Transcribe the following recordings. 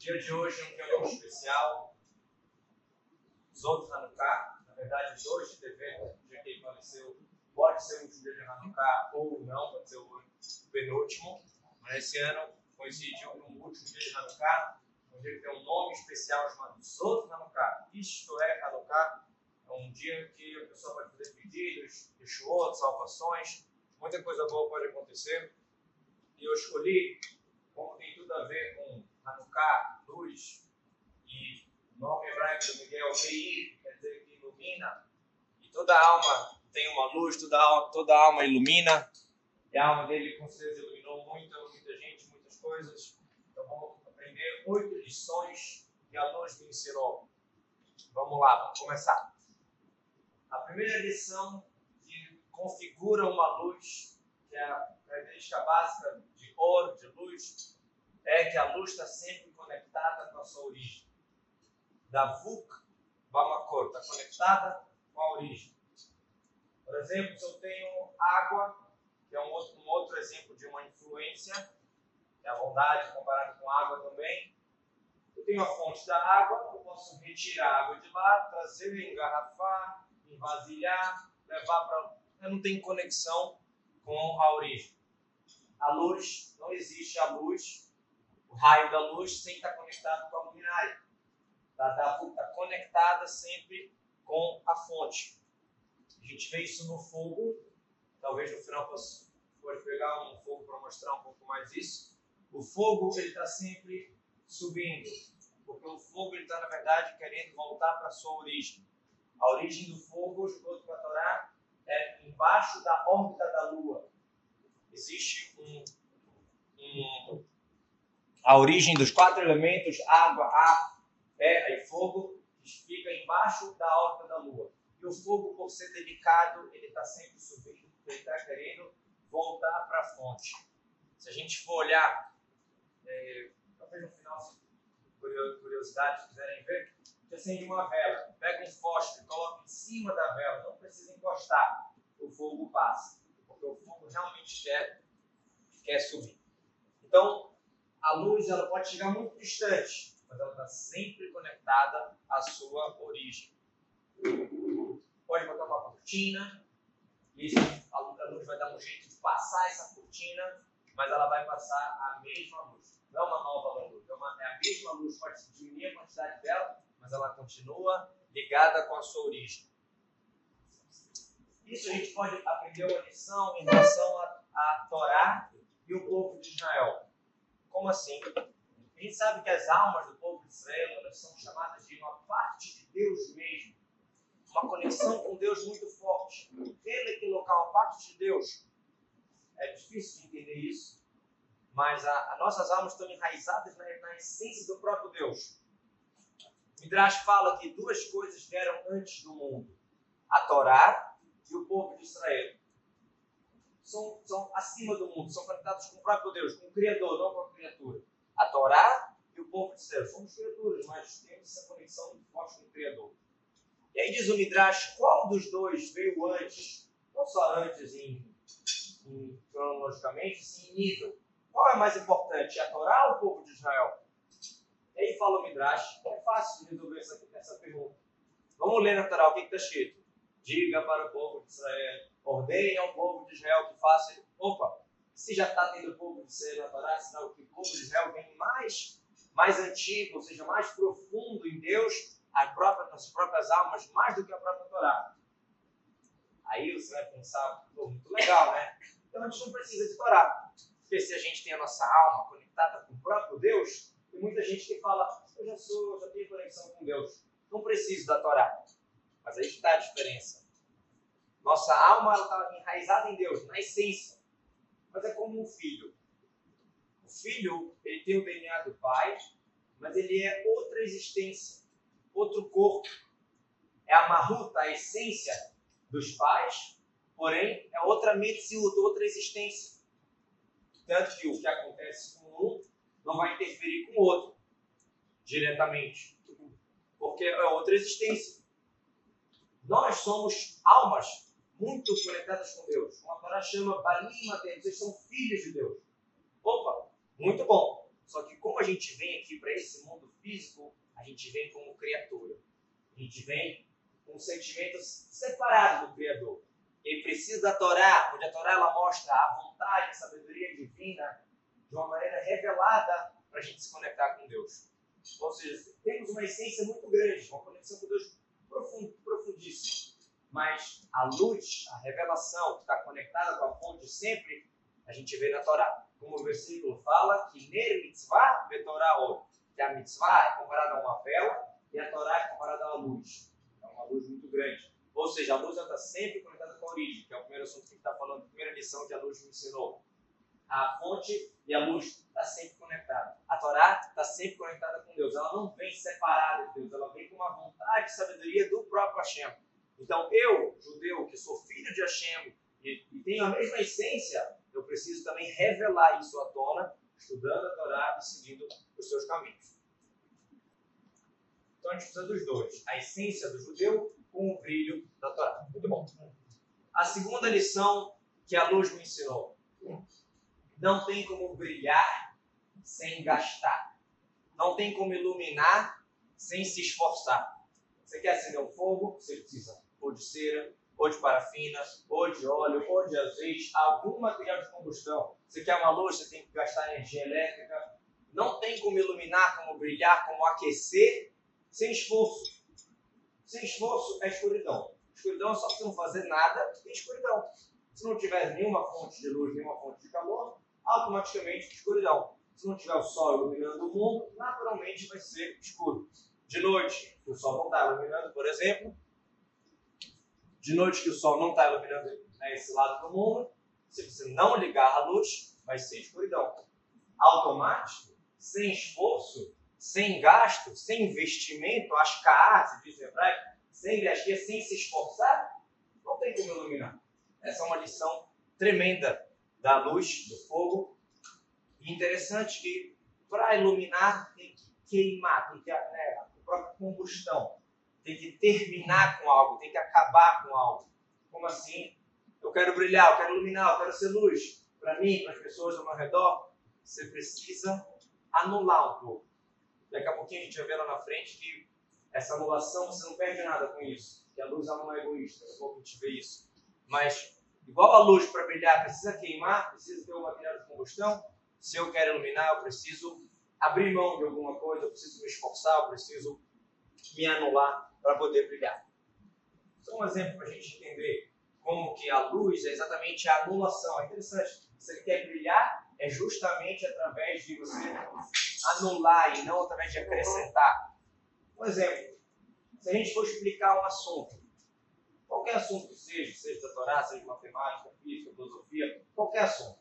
dia de hoje é um dia muito especial. Zod Hanukkah, na verdade, hoje devendo, o dia que ele faleceu, pode ser o último dia de Hanukkah ou não, pode ser o penúltimo. Mas esse ano coincidiu com o último dia de Hanukkah, um dia que tem um nome especial chamado Zod Hanukkah. Isto é Hanukkah, é um dia que a pessoa pode fazer pedidos, Yeshuot, salvações, muita coisa boa pode acontecer. E eu escolhi, como tem tudo a ver com Hanukkah, luz, e o nome hebraico do Miguel, Meir, quer dizer que ilumina, e toda alma tem uma luz, toda alma, toda alma ilumina, e a alma dele com certeza iluminou muita, muita gente, muitas coisas. Então vamos aprender oito lições que a luz me ensinou. Vamos lá, vamos começar. A primeira lição que configura uma luz, que é a característica básica de ouro, de luz, é que a luz está sempre conectada com a sua origem. Da Vuk Vamakor, está conectada com a origem. Por exemplo, se eu tenho água, que é um outro, um outro exemplo de uma influência, é a bondade comparada com água também. Eu tenho a fonte da água, eu posso retirar a água de lá, trazer, engarrafar, envasilhar, levar para. Eu não tenho conexão com a origem. A luz, não existe a luz o raio da luz sem estar conectado com a luminária. Está tá conectada sempre com a fonte. A gente vê isso no fogo. Talvez no final possa pode pegar um fogo para mostrar um pouco mais isso. O fogo ele está sempre subindo, porque o fogo ele está na verdade querendo voltar para sua origem. A origem do fogo, de acordo com a Torá, é embaixo da órbita da Lua. Existe um, um a origem dos quatro elementos, água, ar, terra e fogo, fica embaixo da órbita da Lua. E o fogo, por ser delicado, ele está sempre subindo, ele está querendo voltar para a fonte. Se a gente for olhar, é, talvez no final, se curiosidade quiserem ver, você acende uma vela, pega um fósforo, coloca em cima da vela, não precisa encostar, o fogo passa, porque o fogo realmente quer, quer subir. Então, a luz ela pode chegar muito distante, mas ela está sempre conectada à sua origem. Pode botar uma cortina, e a luz vai dar um jeito de passar essa cortina, mas ela vai passar a mesma luz. Não é uma nova luz, é, uma, é a mesma luz, pode diminuir a quantidade dela, mas ela continua ligada com a sua origem. Isso a gente pode aprender uma lição em relação a Torá e o povo de Israel. Como assim? A gente sabe que as almas do povo de Israel elas são chamadas de uma parte de Deus mesmo, uma conexão com Deus muito forte. Ele que local, uma parte de Deus. É difícil de entender isso, mas as nossas almas estão enraizadas na, na essência do próprio Deus. Midrash fala que duas coisas vieram antes do mundo: a Torá e o povo de Israel são, são acima do mundo, são conectados com o próprio Deus, com o Criador, não com a criatura. A Torá e o povo de Israel somos criaturas, mas temos essa conexão forte com o Criador. E aí diz o Midrash, qual dos dois veio antes? Não só antes em, em, cronologicamente, sim em nível. Qual é mais importante, a Torá ou o povo de Israel? E aí fala o Midrash, é fácil resolver essa, essa pergunta. Vamos ler na Torá o que está escrito. Diga para o povo de Israel ordene ao povo de Israel que faça. Opa, se já está tendo o povo de Israel Torá, sinal que o povo de Israel vem mais, mais antigo, ou seja, mais profundo em Deus, as próprias, nas próprias almas, mais do que a própria Torá. Aí você vai pensar, muito legal, né? Então a gente não precisa de Torá. Porque se a gente tem a nossa alma conectada com o próprio Deus, tem muita gente que fala, eu já sou, já tenho conexão com Deus. Não preciso da Torá. Mas aí que está a diferença. Nossa alma está enraizada em Deus, na essência. Mas é como um filho. O filho, ele tem o DNA do pai, mas ele é outra existência, outro corpo. É a marruta, a essência dos pais, porém é outra medicina, outra existência. Tanto que o que acontece com um não vai interferir com o outro diretamente, porque é outra existência. Nós somos almas muito conectadas com Deus. Uma Torá chama Banim vocês são filhos de Deus. Opa, muito bom. Só que como a gente vem aqui para esse mundo físico, a gente vem como criatura. A gente vem com sentimentos separados do Criador. E aí precisa da Torá, onde a Torá ela mostra a vontade, a sabedoria divina de uma maneira revelada para a gente se conectar com Deus. Ou seja, temos uma essência muito grande, uma conexão com Deus profund, profundíssima. Mas a luz, a revelação que está conectada com a fonte sempre, a gente vê na Torá. Como o versículo fala, que ner mitzvah vetorá or. Que a mitzvah é comparada a uma vela e a Torá é comparada a uma luz. É uma luz muito grande. Ou seja, a luz está sempre conectada com a origem, que é o primeiro assunto que a gente está falando, a primeira lição que a luz me ensinou. A fonte e a luz está sempre conectada. A Torá está sempre conectada com Deus. Ela não vem separada de Deus, ela vem com uma vontade e sabedoria do próprio Hashem. Então, eu, judeu, que sou filho de Hashem e, e tenho a mesma essência, eu preciso também revelar isso à tona, estudando a Torá e seguindo os seus caminhos. Então, a gente precisa dos dois. A essência do judeu com o brilho da Torá. Muito bom. A segunda lição que a luz me ensinou. Não tem como brilhar sem gastar. Não tem como iluminar sem se esforçar. Você quer acender um fogo? Você precisa ou de cera, ou de parafina, ou de óleo, ou de azeite, algum material de combustão. Você quer uma luz, você tem que gastar energia elétrica. Não tem como iluminar, como brilhar, como aquecer sem esforço. Sem esforço é escuridão. Escuridão é só você não fazer nada, tem escuridão. Se não tiver nenhuma fonte de luz, nenhuma fonte de calor, automaticamente escuridão. Se não tiver o sol iluminando o mundo, naturalmente vai ser escuro. De noite, o sol não está iluminando, por exemplo. De noite que o sol não está iluminando né, esse lado do mundo, se você não ligar a luz, vai ser escuridão. Automático, sem esforço, sem gasto, sem investimento, ashkaat, se diz em hebraico, sem gastar, sem se esforçar, não tem como iluminar. Essa é uma lição tremenda da luz, do fogo. E interessante que para iluminar tem que queimar, tem que né, a própria combustão, tem que terminar com algo, tem que acabar com algo. Como assim? Eu quero brilhar, eu quero iluminar, eu quero ser luz. Para mim, para as pessoas ao meu redor, você precisa anular um pouco. Daqui a pouquinho a gente vai ver lá na frente que essa anulação você não perde nada com isso. Que a luz ela não é egoísta. Daqui a pouco a gente vê isso. Mas, igual a luz para brilhar precisa queimar, precisa ter um material de combustão. Se eu quero iluminar, eu preciso abrir mão de alguma coisa, eu preciso me esforçar, eu preciso me anular para poder brilhar. Só um exemplo para a gente entender como que a luz é exatamente a anulação. É interessante. Se ele quer brilhar, é justamente através de você anular e não através de acrescentar. Um exemplo, se a gente for explicar um assunto, qualquer assunto que seja, seja da Torá, seja matemática, física, filosofia, qualquer assunto,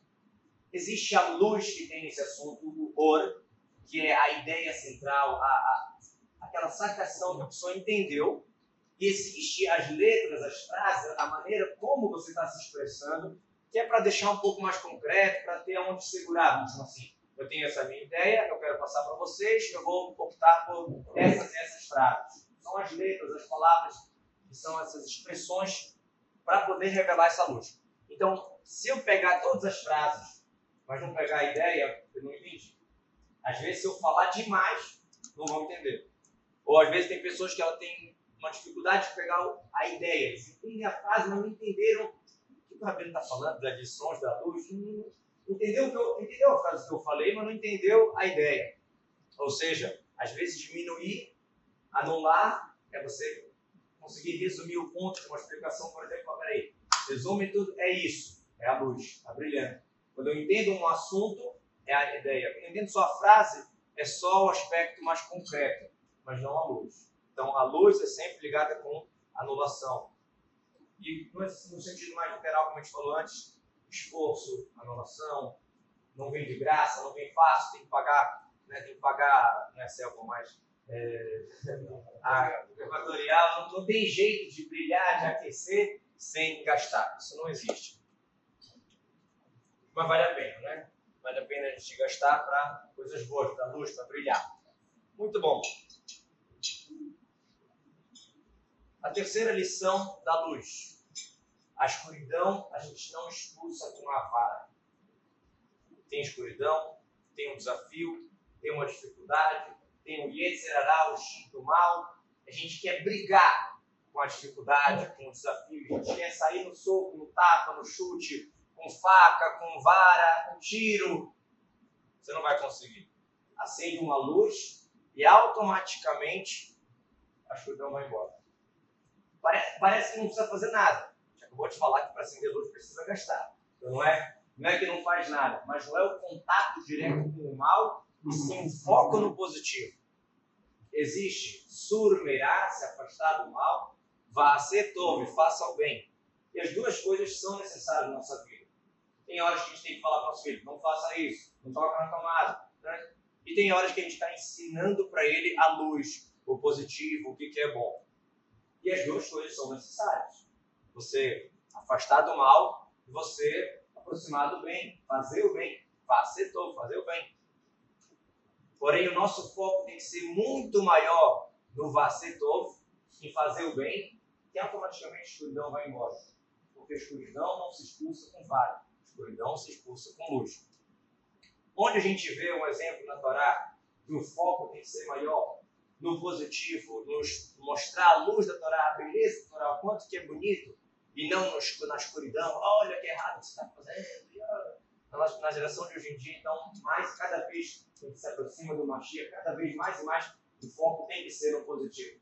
existe a luz que tem nesse assunto, o or, que é a ideia central, a, a, aquela sacação que a pessoa entendeu, e existe as letras, as frases, a maneira como você está se expressando, que é para deixar um pouco mais concreto, para ter onde segurar, mesmo assim. Eu tenho essa minha ideia, eu quero passar para vocês, eu vou optar por essas essas frases. São as letras, as palavras, são essas expressões para poder revelar essa luz. Então, se eu pegar todas as frases, mas não pegar a ideia, eu não entendi. Às vezes, se eu falar demais, não vão entender. Ou às vezes tem pessoas que ela tem uma dificuldade de pegar a ideia. Eles entendem a frase, mas não entenderam o que o Rabino está falando, das lições da luz. Não, entendeu, que eu, entendeu a frase que eu falei, mas não entendeu a ideia. Ou seja, às vezes diminuir, anular, é você conseguir resumir o ponto de uma explicação, por exemplo, peraí, resume tudo, é isso, é a luz, está brilhando. Quando eu entendo um assunto, é a ideia. Quando eu entendo só a frase, é só o aspecto mais concreto, mas não a luz. Então, a luz é sempre ligada com anulação. E no sentido mais literal, como a gente falou antes, esforço, anulação, não vem de graça, não vem fácil, tem que pagar, né, tem que pagar, não é selva mais, é, a equatorial, não, não tem jeito de brilhar, de aquecer sem gastar, isso não existe. Mas vale a pena, né? Vale a pena a gente gastar para coisas boas, para luz, para brilhar. Muito bom. A terceira lição da luz. A escuridão a gente não expulsa com a vara. Tem escuridão, tem um desafio, tem uma dificuldade, tem o Yetzerará, o instinto mal. A gente quer brigar com a dificuldade, com o desafio. A gente quer sair no soco, no tapa, no chute, com faca, com vara, com tiro. Você não vai conseguir. Acende uma luz e automaticamente a escuridão vai embora. Parece, parece que não precisa fazer nada. Acabou de falar que para acender luz precisa gastar. Então não é, não é que não faz nada, mas não é o contato direto com o mal e sim o foco no positivo. Existe surmerá, se afastar do mal, vá ser tome, faça o bem. E as duas coisas são necessárias na nossa vida. Tem horas que a gente tem que falar para o nosso filho, não faça isso, não toca na tomada. Né? E tem horas que a gente está ensinando para ele a luz, o positivo, o que, que é bom. E as duas coisas são necessárias. Você afastar do mal você aproximar do bem, fazer o bem, fazer todo, fazer o bem. Porém, o nosso foco tem que ser muito maior no Vasetov, em fazer o bem, que automaticamente a escuridão vai embora. Porque a escuridão não se expulsa com vale, a escuridão se expulsa com luz. Onde a gente vê um exemplo na Torá que o foco tem que ser maior no positivo, nos mostrar a luz da Torá, a beleza da Torá, o quanto que é bonito, e não na escuridão, olha que errado você está fazendo. Na, na geração de hoje em dia, então, mais cada vez que a gente se aproxima do Mashiach, cada vez mais e mais o foco tem que ser no positivo.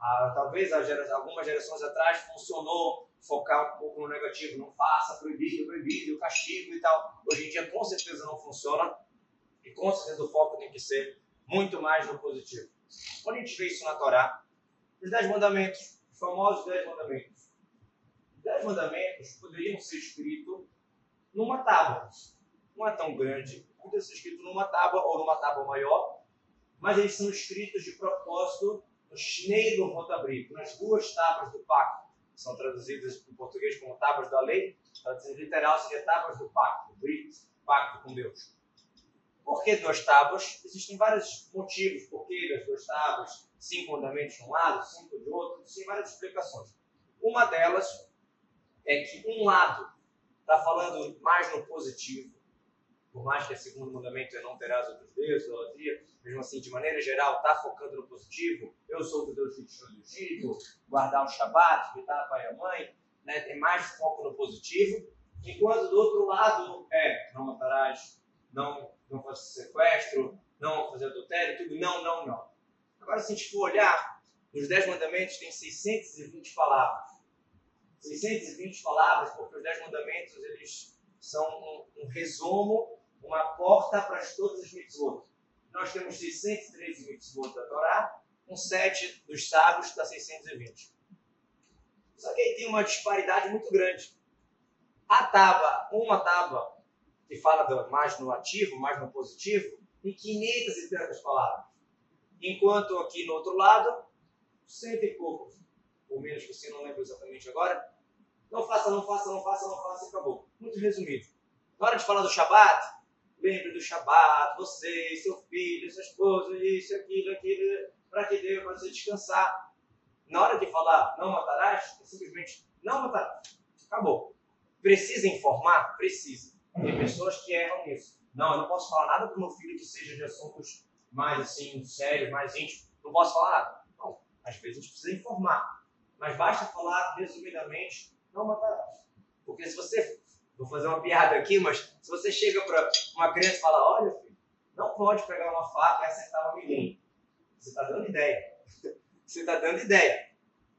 Ah, talvez gera, algumas gerações atrás funcionou focar um pouco no negativo, não faça, proibido, proibido, castigo e tal. Hoje em dia, com certeza, não funciona e com certeza o foco tem que ser muito mais no positivo. Quando a gente vê isso na Torá, os Dez Mandamentos, os famosos Dez Mandamentos. Os Dez Mandamentos poderiam ser escritos numa tábua. Não é tão grande, poderia ser escrito numa tábua ou numa tábua maior, mas eles são escritos de propósito no Shnei do Rotabrito, nas duas tábuas do pacto. São traduzidas em português como tábuas da lei, traduzindo literal seria tábuas do pacto, Brit, pacto com Deus. Por que duas tábuas? Existem vários motivos por que das duas tábuas, cinco mandamentos de um lado, cinco de outro, existem várias explicações. Uma delas é que um lado está falando mais no positivo, por mais que o segundo mandamento é não terás outros deuses, idolatria, mesmo assim, de maneira geral, está focando no positivo. Eu sou o Deus que te do Egito, guardar o Shabat, respeitar pai e a mãe, né? tem mais foco no positivo. Enquanto do outro lado é não matarás, não, não fazer sequestro, não fazer adultério, tudo não, não, não. Agora, se a gente for olhar, nos Dez Mandamentos tem 620 palavras. 620 palavras, porque os Dez Mandamentos eles são um, um resumo, uma porta para todas as mitzvot. Nós temos 613 mitzvot da Torá, com 7 dos sábios dá 620. Só que aí tem uma disparidade muito grande. A tábua, uma tábua que fala mais no ativo, mais no positivo, tem 500 e tantas palavras. Enquanto aqui no outro lado, cento e poucos, ou menos você não lembro exatamente agora, não faça, não faça, não faça, não faça acabou. Muito resumido. Na hora de falar do Shabat, lembre do Shabat, você, seu filho, sua esposa, isso, aquilo, aquilo, para que Deus para você descansar. Na hora de falar não matarás, é simplesmente não matarás. Acabou. Precisa informar? Precisa. Tem pessoas que erram nisso. Não, eu não posso falar nada para o meu filho que seja de assuntos mais assim, sérios, mais íntimos. Não posso falar nada. Não. Às vezes a gente precisa informar. Mas basta falar resumidamente não matarás. Porque se você, vou fazer uma piada aqui, mas se você chega para uma criança e fala, olha filho, não pode pegar uma faca e acertar um ninguém. Você está dando ideia. Você está dando ideia.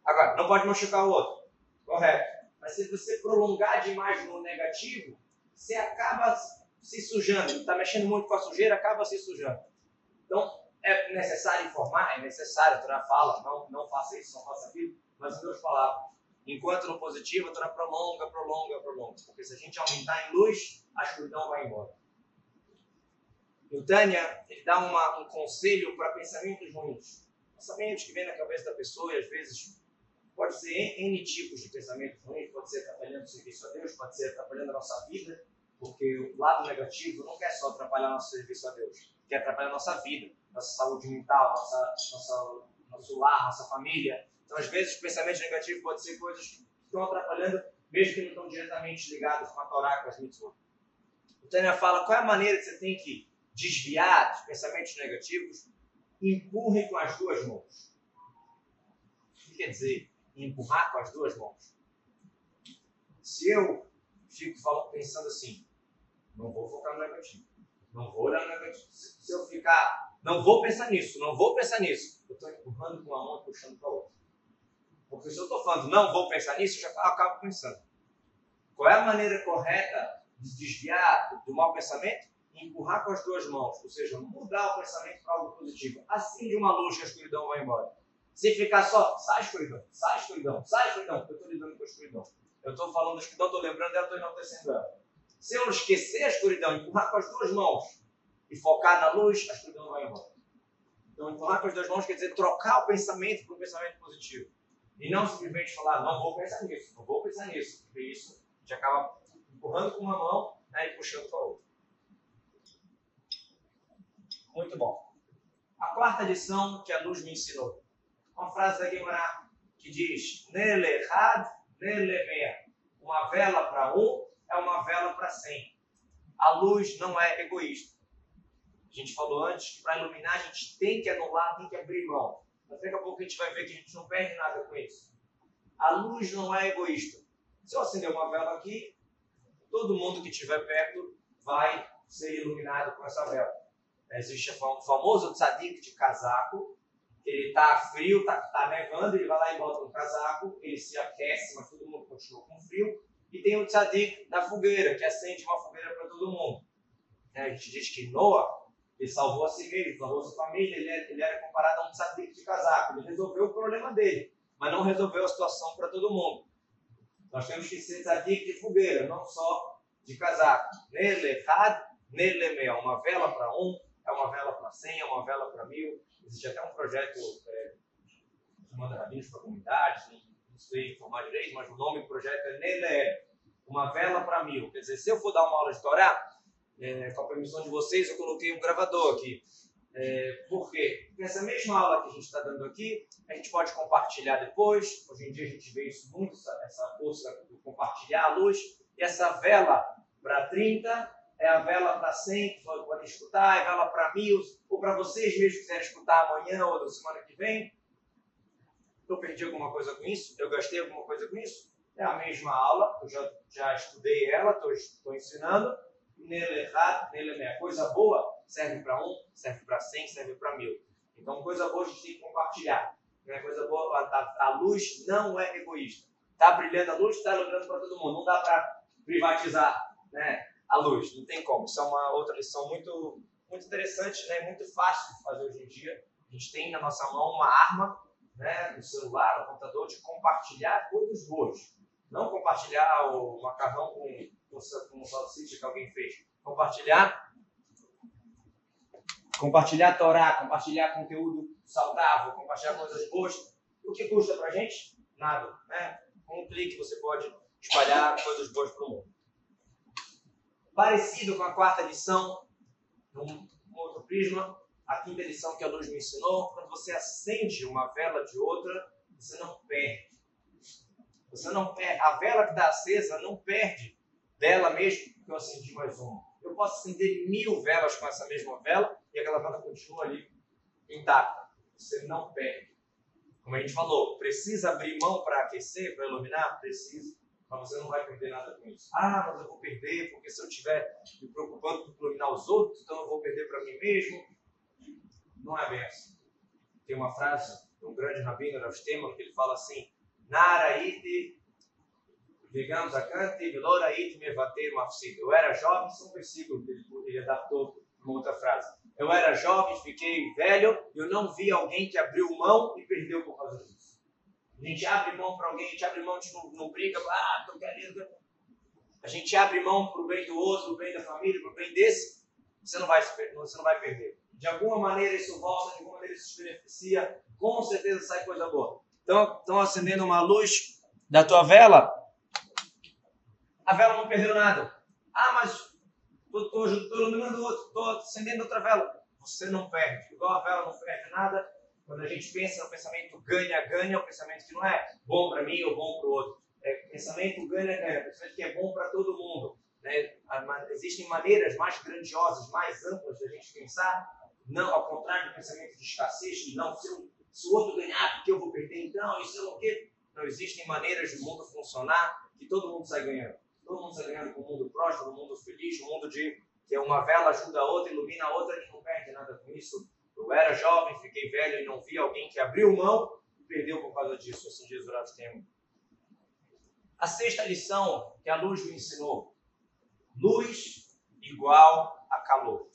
Agora, não pode machucar o outro. Correto. Mas se você prolongar demais no negativo, você acaba se sujando. Está mexendo muito com a sujeira, acaba se sujando. Então, é necessário informar, é necessário, a Torá fala, não, não faça isso, não faça aquilo, mas em duas palavras. Enquanto no positivo, Torá prolonga, prolonga, prolonga. Porque se a gente aumentar em luz, a escuridão vai embora. No Tânia, ele dá uma, um conselho para pensamentos ruins. Pensamentos que vêm na cabeça da pessoa e às vezes pode ser N tipos de pensamentos ruins, pode ser atrapalhando o serviço a Deus, pode ser atrapalhando a nossa vida, porque o lado negativo não quer só atrapalhar nosso serviço a Deus, quer atrapalhar a nossa vida, nossa saúde mental, nossa, nossa, nosso lar, nossa família, então, às vezes, os pensamentos negativos podem ser coisas que estão atrapalhando, mesmo que não estão diretamente ligados com a Torá, com as mitzvot. O Tânia fala qual é a maneira que você tem que desviar de pensamentos negativos, empurre com as duas mãos. O que quer dizer empurrar com as duas mãos? Se eu fico pensando assim, não vou focar no negativo, não vou olhar no negativo. Se eu ficar, não vou pensar nisso, não vou pensar nisso, eu estou empurrando com uma mão e puxando para a outra. Porque se eu estou falando, não vou pensar nisso, eu já acabo pensando. Qual é a maneira correta de desviar do mau pensamento? Empurrar com as duas mãos, ou seja, mudar o pensamento para algo positivo. Assim de uma luz que a escuridão vai embora. Se ficar só, sai escuridão, sai escuridão, sai escuridão, eu estou lidando com a escuridão. Eu estou falando da escuridão, estou lembrando dela, estou enaltecendo ela. Se eu esquecer a escuridão, empurrar com as duas mãos e focar na luz, a escuridão vai embora. Então, empurrar com as duas mãos quer dizer trocar o pensamento por um pensamento positivo. E não simplesmente falar, não vou pensar nisso, não vou pensar nisso. Porque isso gente acaba empurrando com uma mão né, e puxando com a outra. Muito bom. A quarta lição que a luz me ensinou. Uma frase da Guimarães que diz: Nele had, nele meia. Uma vela para um é uma vela para cem. A luz não é egoísta. A gente falou antes que para iluminar a gente tem que anular, tem que abrir mão. Mas daqui a pouco a gente vai ver que a gente não perde nada com isso. A luz não é egoísta. Se eu acender uma vela aqui, todo mundo que estiver perto vai ser iluminado com essa vela. Existe o famoso tzadik de casaco, ele está frio, está tá nevando, ele vai lá e bota um casaco, ele se aquece, mas todo mundo continua com frio. E tem o tzadik da fogueira, que acende uma fogueira para todo mundo. A gente diz que Noah ele salvou a si mesmo, salvou a sua família, ele, é, ele era comparado a um tzadik de casaco. Ele resolveu o problema dele, mas não resolveu a situação para todo mundo. Nós temos que ser tzadik de fogueira, não só de casaco. Nele had, nele meia. Uma vela para um, é uma vela para cem, é uma vela para mil. Existe até um projeto é, chamando rabinos para comunidades, não sei informar direito, mas o nome do projeto é Nele, uma vela para mil. Quer dizer, se eu for dar uma aula de Torá, é, com a permissão de vocês, eu coloquei um gravador aqui. É, por quê? Porque essa mesma aula que a gente está dando aqui, a gente pode compartilhar depois. Hoje em dia a gente vê isso muito, essa, essa força de compartilhar a luz. E essa vela para 30 é a vela para 100, que podem escutar, é a vela para mil, ou para vocês mesmos quiserem escutar amanhã ou na semana que vem. Eu perdi alguma coisa com isso? Eu gastei alguma coisa com isso? É a mesma aula, eu já, já estudei ela, estou ensinando nele errado, nele é coisa boa, serve para um, serve para cem, serve para mil. Então, coisa boa a gente tem que compartilhar. Né? Coisa boa, a, a luz não é egoísta. Está brilhando a luz, está iluminando para todo mundo. Não dá para privatizar né, a luz, não tem como. Isso é uma outra lição muito, muito interessante, né? muito fácil de fazer hoje em dia. A gente tem na nossa mão uma arma, né, no celular, no computador, de compartilhar coisas boas. Não compartilhar o macarrão com com o salsicha que alguém fez. Compartilhar. Compartilhar Torá, compartilhar conteúdo saudável, compartilhar coisas boas. O que custa pra gente? Nada. Né? Com um clique você pode espalhar coisas boas para o mundo. Parecido com a quarta lição, num outro prisma, a quinta lição que a luz me ensinou, quando você acende uma vela de outra, você não perde. Você não perde. A vela que está acesa não perde dela mesmo, que eu acendi mais uma. Eu posso acender mil velas com essa mesma vela e aquela vela continua ali intacta. Você não perde. Como a gente falou, precisa abrir mão para aquecer, para iluminar? Precisa. Mas você não vai perder nada com isso. Ah, mas eu vou perder, porque se eu estiver me preocupando com iluminar os outros, então eu vou perder para mim mesmo. Não é bem assim. Tem uma frase de um grande rabino, Rav Stemmer, que ele fala assim: Naraite Digamos. Eu era jovem, isso é um versículo que ele, ele adaptou uma outra frase. Eu era jovem, fiquei velho, eu não vi alguém que abriu mão e perdeu por causa disso. A gente abre mão para alguém, a gente abre mão, a gente não, não briga, ah, tô querendo. A gente abre mão para o bem do outro, para o bem da família, para o bem desse, você não, vai, você não vai perder. De alguma maneira isso volta, de alguma maneira isso te beneficia, com certeza sai coisa boa. Então, estão acendendo uma luz da tua vela, a vela não perdeu nada. Ah, mas estou iluminando outro, estou acendendo outra vela. Você não perde. Igual a vela não perde nada. Quando a gente pensa no pensamento ganha-ganha, é o pensamento que não é bom para mim ou bom para o outro. É pensamento ganha-ganha, é pensamento que é bom para todo mundo. Né? Existem maneiras mais grandiosas, mais amplas da gente pensar, não ao contrário do pensamento de escassez, de não, se, eu, se o outro ganhar, porque eu vou perder então, isso é o quê? Não existem maneiras do mundo funcionar que todo mundo sai ganhando. Todo mundo sai ganhando com o mundo próspero, o mundo feliz, o mundo de que uma vela ajuda a outra, ilumina a outra e não perde nada com isso. Eu era jovem, fiquei velho e não vi alguém que abriu mão e perdeu por causa disso. Assim Jesus tem. A sexta lição que a luz me ensinou: luz igual a calor.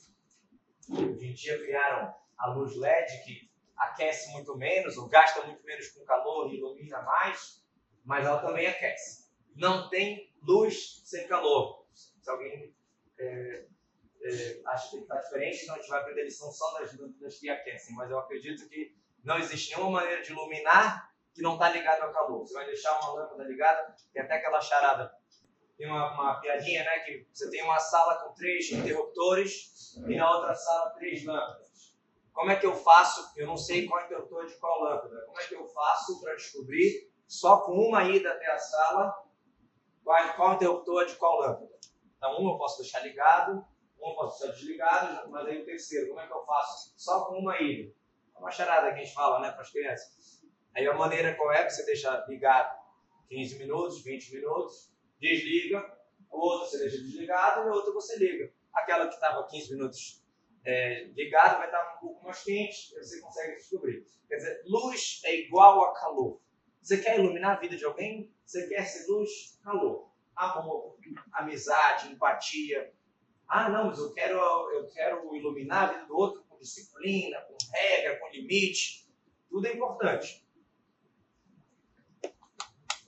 Hoje em dia criaram a luz LED que aquece muito menos, ou gasta muito menos com calor ilumina mais, mas ela também aquece. Não tem luz sem calor. Se alguém é, é, acha que está diferente, então a gente vai aprender a lição só das, das que aquecem, mas eu acredito que não existe nenhuma maneira de iluminar que não está ligado ao calor. Você vai deixar uma lâmpada ligada, tem até aquela charada. Tem uma, uma piadinha, né? Que você tem uma sala com três interruptores e na outra sala três lâmpadas. Como é que eu faço? Eu não sei qual interruptor de qual lâmpada. Como é que eu faço para descobrir, só com uma ida até a sala, qual, interruptor de qual lâmpada? Então, um eu posso deixar ligado, um eu posso deixar desligado, mas aí o terceiro, como é que eu faço? Só com uma ida. É uma charada que a gente fala né, para as crianças. Aí a maneira qual é que você deixa ligado 15 minutos, 20 minutos, desliga, o outro você deixa desligado e o outro você liga. Aquela que estava 15 minutos é, ligado vai estar um pouco mais quente, você consegue descobrir. Quer dizer, luz é igual a calor. Você quer iluminar a vida de alguém? Você quer ser luz? Calor. Amor, amizade, empatia. Ah, não, mas eu quero, eu quero iluminar a vida do outro com disciplina, com regra, com limite. Tudo é importante.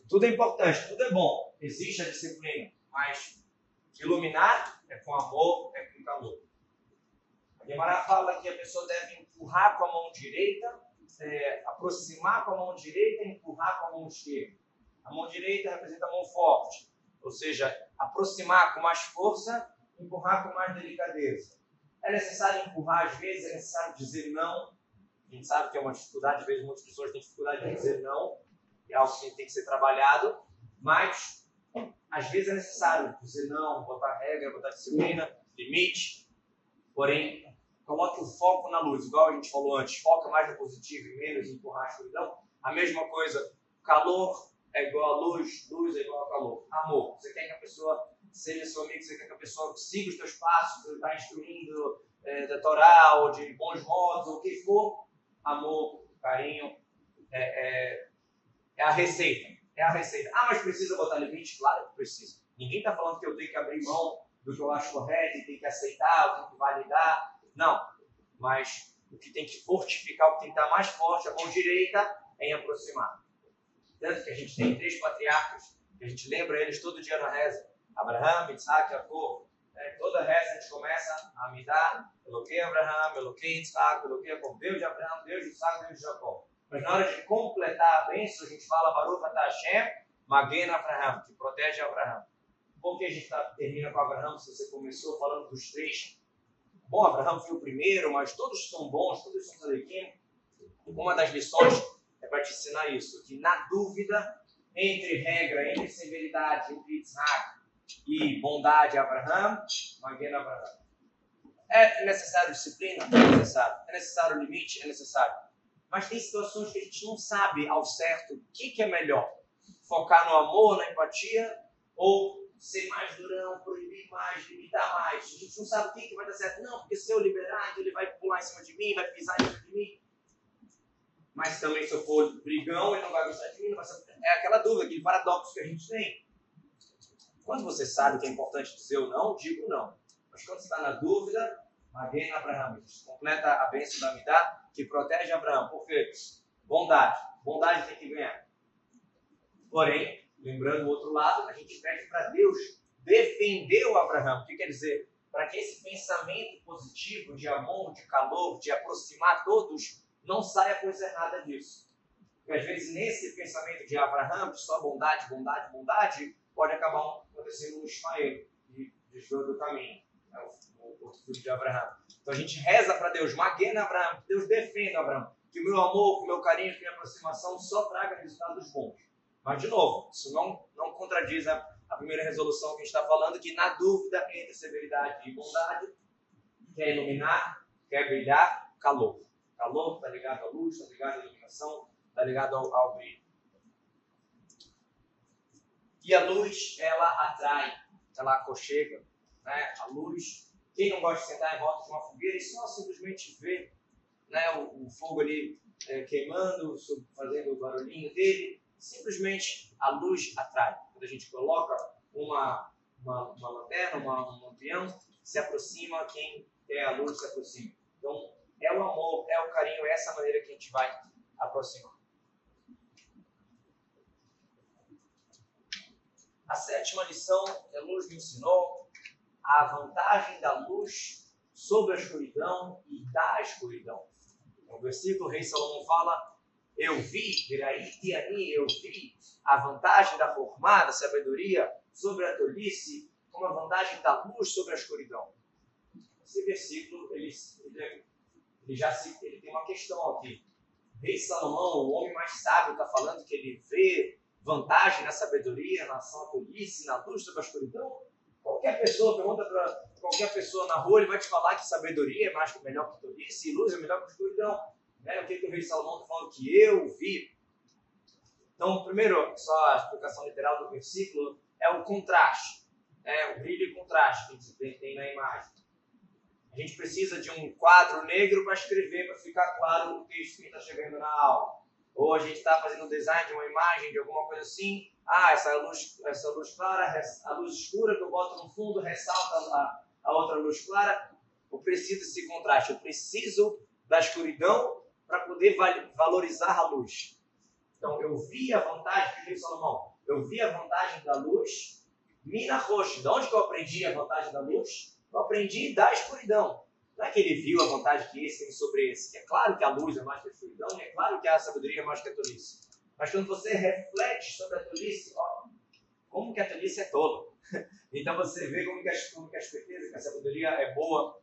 Tudo é importante, tudo é bom. Existe a disciplina, mas iluminar é com amor, é com calor. Guimarães fala que a pessoa deve empurrar com a mão direita, é, aproximar com a mão direita e empurrar com a mão esquerda. A mão direita representa a mão forte, ou seja, aproximar com mais força, empurrar com mais delicadeza. É necessário empurrar às vezes, é necessário dizer não. A gente sabe que é uma dificuldade, às vezes muitas pessoas têm dificuldade de dizer não, é algo que tem que ser trabalhado, mas às vezes é necessário dizer não, botar regra, botar disciplina, limite. Porém, coloque o foco na luz, igual a gente falou antes, foca mais no positivo e menos em empurrar a escuridão. A mesma coisa, calor é igual a luz, luz é igual a calor. Amor, você quer que a pessoa seja seu amigo, você quer que a pessoa siga os teus passos, você está instruindo é, da Torá ou de bons modos, ou o que for. Amor, carinho, é, é, é a receita. É a receita. Ah, mas precisa botar limite? Claro que precisa. Ninguém está falando que eu tenho que abrir mão do que eu acho correto tem que aceitar, tem que validar. Não. Mas o que tem que fortificar, o que tem que estar mais forte, a mão direita, é em aproximar. Tanto que a gente tem três patriarcas, que a gente lembra eles todo dia na reza. Abraão, Isaac, Jacob. É, toda reza a gente começa a me dar, Eloquei Abraão, Eloquei Isaac, Eloquei Jacob. Deus de Abraão, Deus de Isaac, Deus de Jacó. Mas na hora de completar a bênção, a gente fala Baruch Hashem, Magen Abraham, que protege Abraão. Por que a gente tá, termina com Abraão se você começou falando dos três Bom, Abraão foi o primeiro, mas todos são bons, todos são Zalequim. Uma das lições é para te ensinar isso, que na dúvida entre regra, entre severidade, entre Isaac e bondade, Abraão, Maguen Abraão. É necessário disciplina? É necessário. É necessário limite? É necessário. Mas tem situações que a gente não sabe ao certo o que, que é melhor. Focar no amor, na empatia ou ser mais durão, proibir mais, limitar mais. A gente não sabe o que, vai dar certo. Não, porque se eu liberar, então ele vai pular em cima de mim, vai pisar em cima de mim. Mas também, se eu for brigão, ele não vai gostar de mim. É aquela dúvida, aquele paradoxo que a gente tem. Quando você sabe que é importante dizer ou não, digo não. Mas quando você está na dúvida, Magena Abraão, completa a bênção da Midá, que protege Abraão. Por quê? Bondade. Bondade tem que ganhar. Porém, Lembrando o outro lado, a gente pede para Deus defender o Abraão. O que quer dizer? Para que esse pensamento positivo de amor, de calor, de aproximar todos, não saia coisa errada disso. Porque às vezes nesse pensamento de Abraão, de só bondade, bondade, bondade, pode acabar acontecendo um Ismael, que desviou do caminho. É o outro filho de Abraão. Então a gente reza para Deus, maguena Abraão, que Deus defenda Abraão, que o meu amor, que o meu carinho, que a minha aproximação só traga resultados bons. Mas, de novo, isso não, não contradiz a, a primeira resolução que a gente está falando, que na dúvida entre severidade e bondade, quer iluminar, quer brilhar, calor. Calor está ligado à luz, está ligado à iluminação, está ligado ao, ao brilho. E a luz, ela atrai, ela aconchega. Né? A luz, quem não gosta de sentar em volta de uma fogueira e só simplesmente ver né, o, o fogo ali é, queimando, fazendo o barulhinho dele, simplesmente a luz atrai. Quando a gente coloca uma, uma, uma lanterna, uma, um lampião, se aproxima quem quer a luz se aproxima. Então, é o amor, é o carinho, é essa maneira que a gente vai aproximar. A sétima lição, a luz me ensinou a vantagem da luz sobre a escuridão e da escuridão. No versículo, o rei Salomão fala: Eu vi, Viraí ali, eu vi a vantagem da formada sabedoria sobre a tolice, como a vantagem da luz sobre a escuridão. Esse versículo, ele, ele, já se, ele tem uma questão aqui. Rei Salomão, o homem mais sábio, está falando que ele vê vantagem na sabedoria, na ação tolice, na luz sobre a escuridão. Qualquer pessoa, pergunta para qualquer pessoa na rua, ele vai te falar que sabedoria é mais melhor que tolice e luz é melhor que escuridão. Né? O que, que o rei Salomão está falando? Que eu vi. Então, primeiro, só a explicação literal do versículo é o contraste. Né? O brilho e contraste que tem, tem na imagem. A gente precisa de um quadro negro para escrever, para ficar claro o texto que está chegando na aula. Ou a gente está fazendo um design de uma imagem, de alguma coisa assim. Ah, essa luz, essa luz clara, a luz escura que eu boto no fundo ressalta a, a outra luz clara. Eu preciso desse contraste. Eu preciso da escuridão para poder valorizar a luz. Então, eu vi a vantagem, que Salomão, eu vi a vantagem da luz, mina roxa. De onde que eu aprendi a vantagem da luz? Eu aprendi da escuridão. Não é que ele viu a vantagem que esse tem sobre esse. É claro que a luz é mais que a escuridão, é claro que a sabedoria é mais que a tolice. Mas quando você reflete sobre a tolice, ó, como que a tolice é tola. Então você vê como que, a, como que a esperteza, que a sabedoria é boa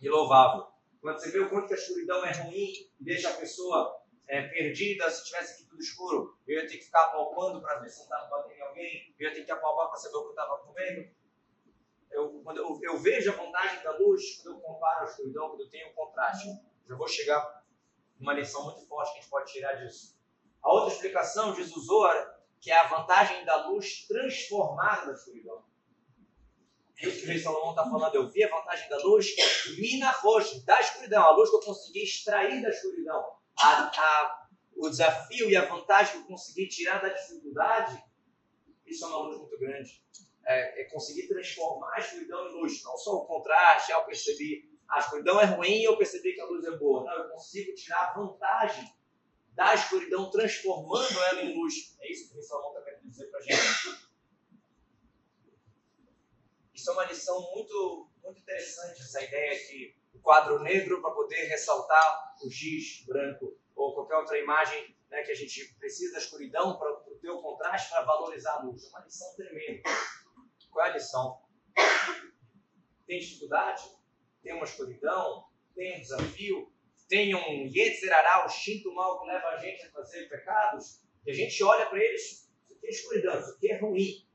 e louvável. Quando você vê o quanto que a escuridão é ruim, deixa a pessoa é, perdida, se tivesse aqui tudo escuro, eu ia ter que ficar apalpando para ver se não estava batendo em alguém, eu ia ter que apalpar para saber o que eu estava comendo eu, quando eu, eu, vejo a vantagem da luz, quando eu comparo a escuridão, quando eu tenho o contraste, já vou chegar uma lição muito forte que a gente pode tirar disso. A outra explicação diz o Zohar, que é a vantagem da luz transformada da escuridão. É o rei Salomão está falando. Eu vi a vantagem da luz, mina roxa, da escuridão, a luz que eu consegui extrair da escuridão. A, a, o desafio e a vantagem que eu consegui tirar da dificuldade, isso é uma luz muito grande é, é conseguir transformar a escuridão em luz. Não só o contraste, ao perceber a escuridão é ruim e eu percebi que a luz é boa. Não, eu consigo tirar vantagem da escuridão, transformando ela em luz. É isso que o Salomão está querendo dizer para a gente. Isso é uma lição muito, muito interessante, essa ideia de o quadro negro para poder ressaltar o giz branco ou qualquer outra imagem né, que a gente precisa da escuridão para ter o contraste para valorizar a luz. É uma lição tremenda. Qual é a lição? Tem dificuldade? Tem uma escuridão? Tem um desafio? Tem um Yetzirará, o instinto mal que leva a gente a fazer pecados? E a gente olha para eles, isso aqui é escuridão, isso aqui é ruim.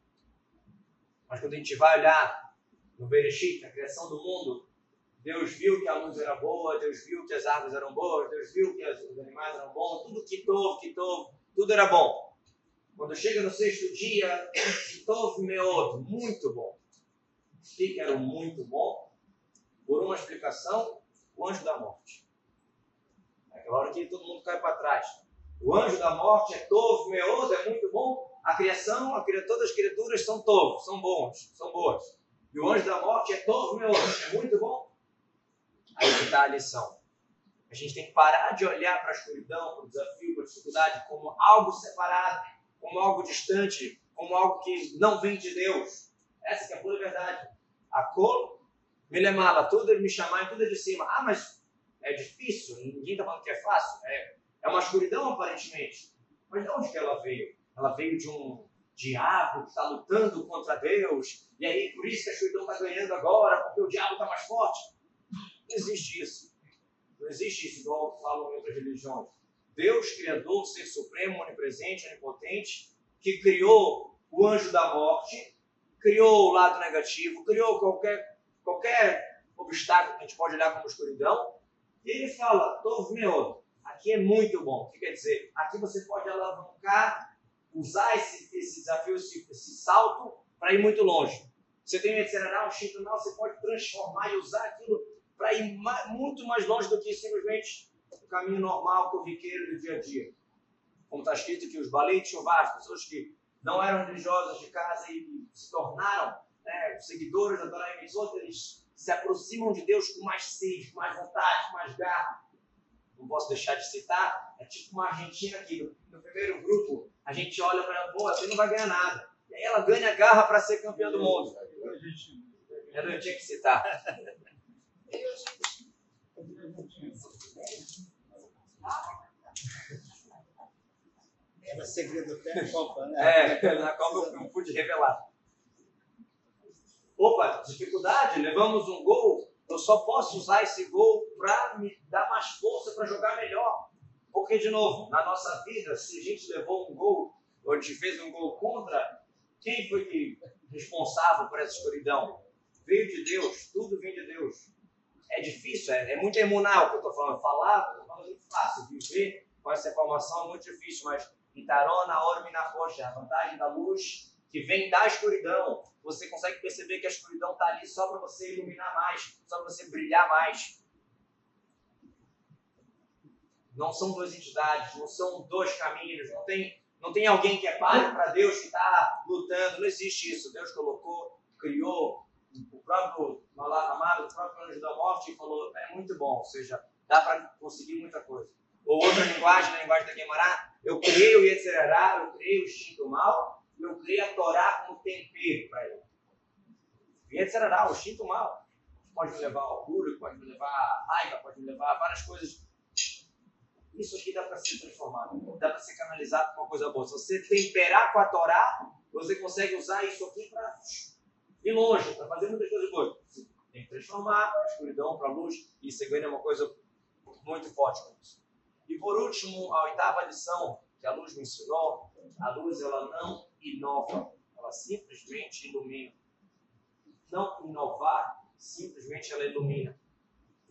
Mas quando a gente vai olhar no Bereshit, a criação do mundo, Deus viu que a luz era boa, Deus viu que as árvores eram boas, Deus viu que os animais eram bons, tudo que quitou, quitou, tudo era bom. Quando chega no sexto dia, Tov Meod, muito bom. O que era muito bom? Por uma explicação, o anjo da morte. Aquela hora que todo mundo cai para trás. O anjo da morte é Tov Meod, é muito bom. A criação, a, todas as criaturas são Tov, são bons, são boas. E o anjo da morte é Tov Meod, é muito bom. Aí está a lição. A gente tem que parar de olhar para a escuridão, para o desafio, para a dificuldade como algo separado como algo distante, como algo que não vem de Deus. Essa é a pura verdade. A cor, me mala, tudo ele me chamar e tudo é de cima. Ah, mas é difícil, ninguém está falando que é fácil. É, é uma escuridão, aparentemente. Mas de onde que ela veio? Ela veio de um diabo que está lutando contra Deus, e aí por isso que a escuridão está ganhando agora, porque o diabo está mais forte. Não existe isso. Não existe isso, igual falam em outras religiões. Deus, Criador, Ser Supremo, Onipresente, Onipotente, que criou o anjo da morte criou o lado negativo, criou qualquer, qualquer obstáculo que a gente pode olhar como escuridão. E ele fala, Tov Meod, aqui é muito bom. O que quer dizer? Aqui você pode alavancar, usar esse, esse desafio, esse, esse salto, para ir muito longe. Você tem um Etzeranal, um você pode transformar e usar aquilo para ir muito mais longe do que simplesmente o caminho normal, corriqueiro do dia a dia. Como está escrito que os baleitos chuvás, pessoas que não eram religiosas de casa e se tornaram né, seguidores da Torá eles se aproximam de Deus com mais sede, mais vontade, com mais garra. Não posso deixar de citar, é tipo uma Argentina aqui, no, no primeiro grupo, a gente olha para ela, pô, você não vai ganhar nada. E aí ela ganha garra para ser campeã do mundo. Eu tinha que citar. Era segredo até na Copa, né? É, na Copa eu não pude revelar. Opa, dificuldade, levamos um gol, eu só posso usar esse gol para me dar mais força para jogar melhor. Porque, de novo, na nossa vida, se a gente levou um gol, ou a gente fez um gol contra, quem foi que responsável por essa escuridão? Veio de Deus, tudo vem de Deus. É difícil, é, é muito emunal que eu estou falando. Falar é muito fácil, viver com essa informação é muito difícil, mas Itarona, Orme na Poxa, a vantagem da luz que vem da escuridão. Você consegue perceber que a escuridão está ali só para você iluminar mais, só para você brilhar mais. Não são duas entidades, não são dois caminhos, não tem, não tem alguém que é pai para Deus que está lutando, não existe isso. Deus colocou, criou o próprio amado, o próprio anjo da morte e falou: é muito bom, ou seja, dá para conseguir muita coisa. Ou outra linguagem, na linguagem da Guimarães, eu criei o Yetzerará, eu criei o instinto mal, eu criei a Torá como tempero para ele. O Yetzerará, o instinto mal, pode me levar ao orgulho, pode me levar à raiva, pode me levar a várias coisas. Isso aqui dá para ser transformado, dá para ser canalizado para uma coisa boa. Se você temperar com a Torá, você consegue usar isso aqui para ir longe, para fazer muitas coisas boas. Você tem que transformar a escuridão para a luz, e isso é uma coisa muito forte com isso. E por último, a oitava lição que a luz me ensinou, a luz ela não inova, ela simplesmente ilumina. Não inovar, simplesmente ela ilumina.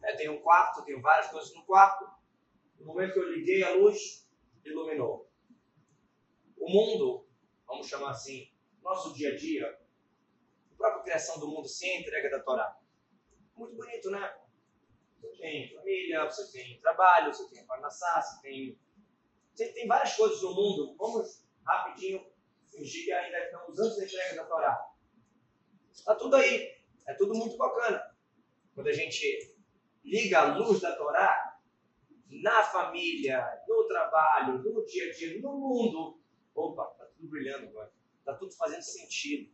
É, tem um quarto, tem várias coisas no quarto. No momento que eu liguei a luz, iluminou. O mundo, vamos chamar assim, nosso dia a dia, a própria criação do mundo sem a entrega da Torá. Muito bonito, né? Você tem família, você tem trabalho, você tem parnassá, você tem. Tem várias coisas no mundo. Vamos rapidinho fingir que ainda estamos antes da entrega da Torá. Está tudo aí. É tudo muito bacana. Quando a gente liga a luz da Torá, na família, no trabalho, no dia a dia, no mundo, opa, está tudo brilhando agora. Está tudo fazendo sentido.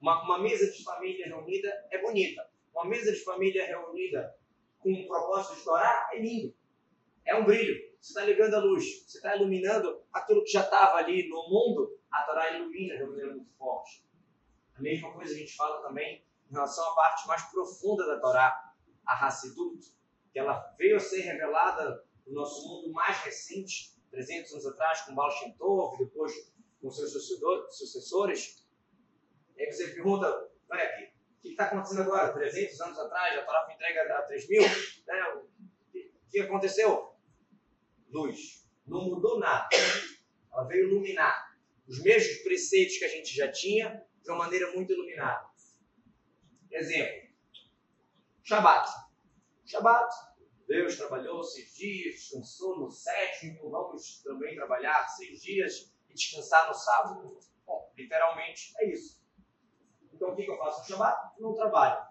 Uma, uma mesa de família reunida é bonita. Uma mesa de família reunida com um propósito de estourar, é lindo. É um brilho. Você está ligando a luz, você está iluminando aquilo que já estava ali no mundo, a Torá ilumina de uma maneira muito forte. A mesma coisa a gente fala também em relação à parte mais profunda da Torá, a Hassidut, que ela veio a ser revelada no nosso mundo mais recente, 300 anos atrás, com Baal Shem Tov, depois com seus sucessores. E aí você pergunta, olha aqui, que está acontecendo agora? 300 anos atrás, a Torá foi entregue a 3 mil. Né? O que aconteceu? Luz. Não mudou nada. Ela veio iluminar os mesmos preceitos que a gente já tinha de uma maneira muito iluminada. Exemplo. Shabat. Shabat. Deus trabalhou seis dias, descansou no sétimo, então vamos também trabalhar seis dias e descansar no sábado. Bom, literalmente é isso. Então, o que, eu faço no Shabbat? Não trabalho.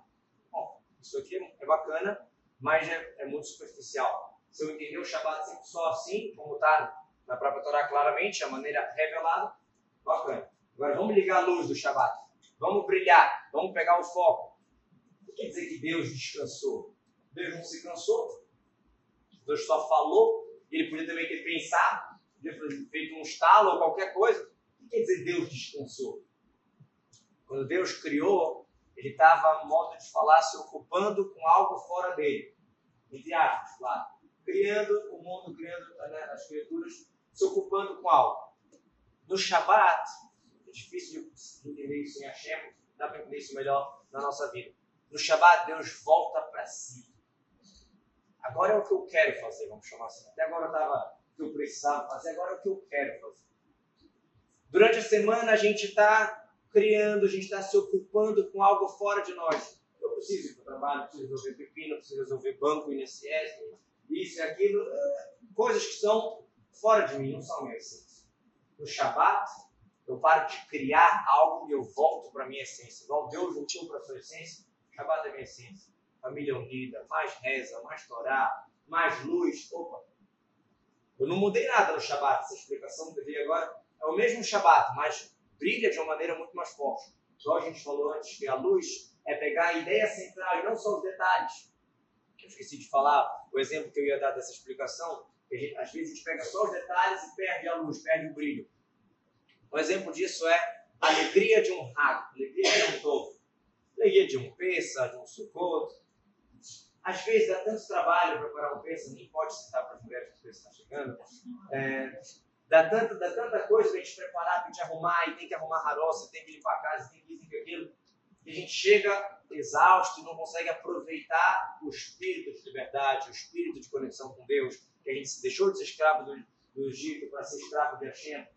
Bom, isso aqui é bacana, mas é, é muito superficial. Se eu entender o Shabbat sempre só assim, como está na própria Torá claramente, a maneira revelada, bacana. Agora, vamos ligar a luz do Shabbat. Vamos brilhar, vamos pegar o foco. O que quer dizer que Deus descansou? Deus não se cansou. Deus só falou. Ele podia também ter pensado, ter feito um estalo ou qualquer coisa. O que quer dizer Deus descansou? Quando Deus criou, ele estava, modo de falar, se ocupando com algo fora dele. Entre aspas, claro. Criando o mundo, criando né, as criaturas, se ocupando com algo. No Shabat, é difícil de entender isso em Hashem, dá para entender isso melhor na nossa vida. No Shabat, Deus volta para si. Agora é o que eu quero fazer, vamos chamar assim. Até agora estava o que eu precisava fazer, agora é o que eu quero fazer. Durante a semana a gente está criando, a gente está se ocupando com algo fora de nós. Eu preciso ir para o trabalho, preciso resolver pepino, preciso resolver banco, INSS, isso e aquilo. Coisas que são fora de mim, não são minha essência. No Shabat, eu paro de criar algo e eu volto para a minha essência. Igual Deus voltou para a sua essência, Shabat é minha essência. Família unida, mais reza, mais Torá, mais luz. Opa! Eu não mudei nada no Shabat. Essa explicação que eu dei agora é o mesmo Shabat, mas brilha de uma maneira muito mais forte. Igual a gente falou antes, que a luz é pegar a ideia central e não só os detalhes. Eu esqueci de falar o exemplo que eu ia dar dessa explicação. Gente, às vezes a gente pega só os detalhes e perde a luz, perde o brilho. Um exemplo disso é a alegria de um rago, alegria de um tovo, alegria de um peça, de um sucoto. Às vezes dá tanto trabalho preparar um peça, nem pode citar para as mulheres que o peça está chegando. É, dá, tanto, dá tanta coisa para a gente preparar, para a gente arrumar, e tem que arrumar a roça, tem que limpar a casa, tem que isso, tem que aquilo. E a gente chega exausto e não consegue aproveitar o espírito de liberdade, o espírito de conexão com Deus, que a gente se deixou de ser escravo do, do Egito para ser escravo de Hashem.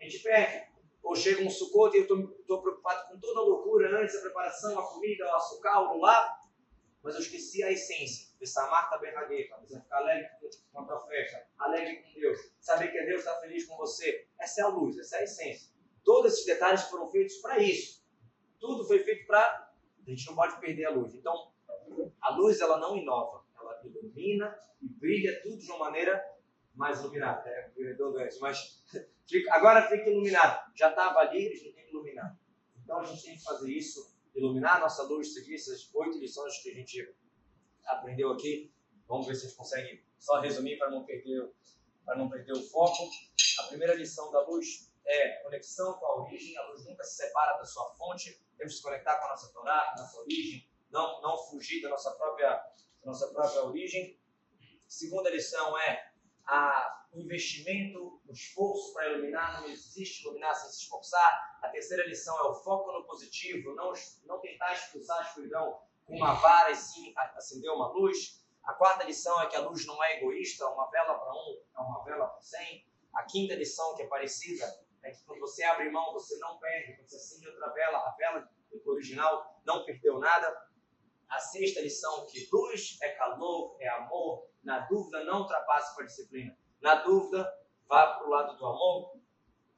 A gente perde. Ou chega um sucoto e eu estou preocupado com toda a loucura antes da preparação, a comida, o açúcar, o lular, mas eu esqueci a essência. Essa Marta Berragueta, você ficar alegre com a tua festa, alegre com Deus, saber que Deus está feliz com você. Essa é a luz, essa é a essência. Todos esses detalhes foram feitos para isso. Tudo foi feito para. A gente não pode perder a luz. Então, a luz ela não inova, ela ilumina e brilha tudo de uma maneira mais iluminada. É mas agora fica iluminado. Já estava ali, eles não tem iluminado. Então a gente tem que fazer isso, iluminar a nossa luz, seguir essas oito lições que a gente aprendeu aqui. Vamos ver se a gente consegue só resumir para não perder, para não perder o foco. A primeira lição da luz é conexão com a origem. A luz nunca se separa da sua fonte. Temos que se conectar com a nossa Torá, com a nossa origem, não, não fugir da nossa própria, nossa própria origem. Segunda lição é a, o investimento, o esforço para iluminar. Não existe iluminar sem se esforçar. A terceira lição é o foco no positivo, não, não tentar expulsar a escuridão com uma vara e sim acender uma luz. A quarta lição é que a luz não é egoísta, uma vela para um é uma vela para cem. A quinta lição, que é parecida, é que quando você abre mão, você não perde. Quando você acende outra vela, a vela original não perdeu nada. A sexta lição, que luz é calor, é amor. Na dúvida, não ultrapasse com a disciplina. Na dúvida, vá para o lado do amor.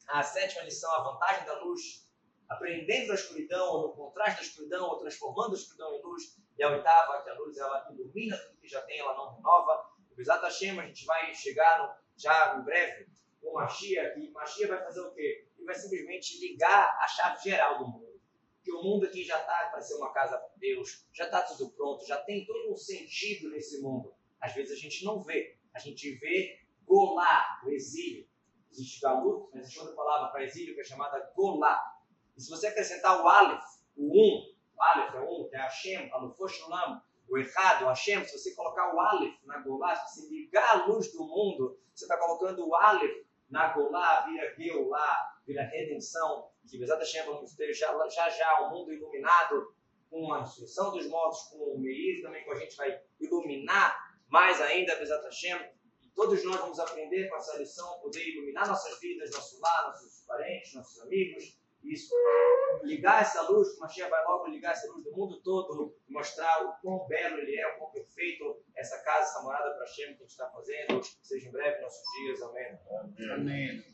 A sétima lição, a vantagem da luz, aprendendo da escuridão, ou no contraste da escuridão, ou transformando a escuridão em luz. E a oitava, que a luz ela ilumina tudo que já tem, ela não renova. O Exato Hashem, a gente vai chegar já em breve com Mashiach, e Mashiach vai fazer o quê? Ele vai simplesmente ligar a chave geral do mundo. Que o mundo aqui já está para ser uma casa para Deus, já está tudo pronto, já tem todo um sentido nesse mundo. Às vezes a gente não vê, a gente vê Golá, o exílio. Existe Galut, mas existe outra palavra para exílio que é chamada Golá. E se você acrescentar o Aleph, o Um, o Aleph é um, que é Hashem, Alufoshulam, o errado, o Hashem, se você colocar o Aleph na Golá, se você ligar a luz do mundo, você está colocando o Aleph na Golá, vira Geulah, vira redenção, que Bezat Hashem vamos ter já, já já o mundo iluminado com a ressurreição dos mortos, com o Meir também com a gente vai iluminar mais ainda Bezat Hashem. E todos nós vamos aprender com essa lição, poder iluminar nossas vidas, nosso lar, nossos parentes, nossos amigos, isso, ligar essa luz, que Mashiach vai logo ligar essa luz do mundo todo, mostrar o quão belo ele é, o quão perfeito essa casa, essa morada para Hashem que a gente está fazendo. Seja em breve nossos dias. Amém. Amém.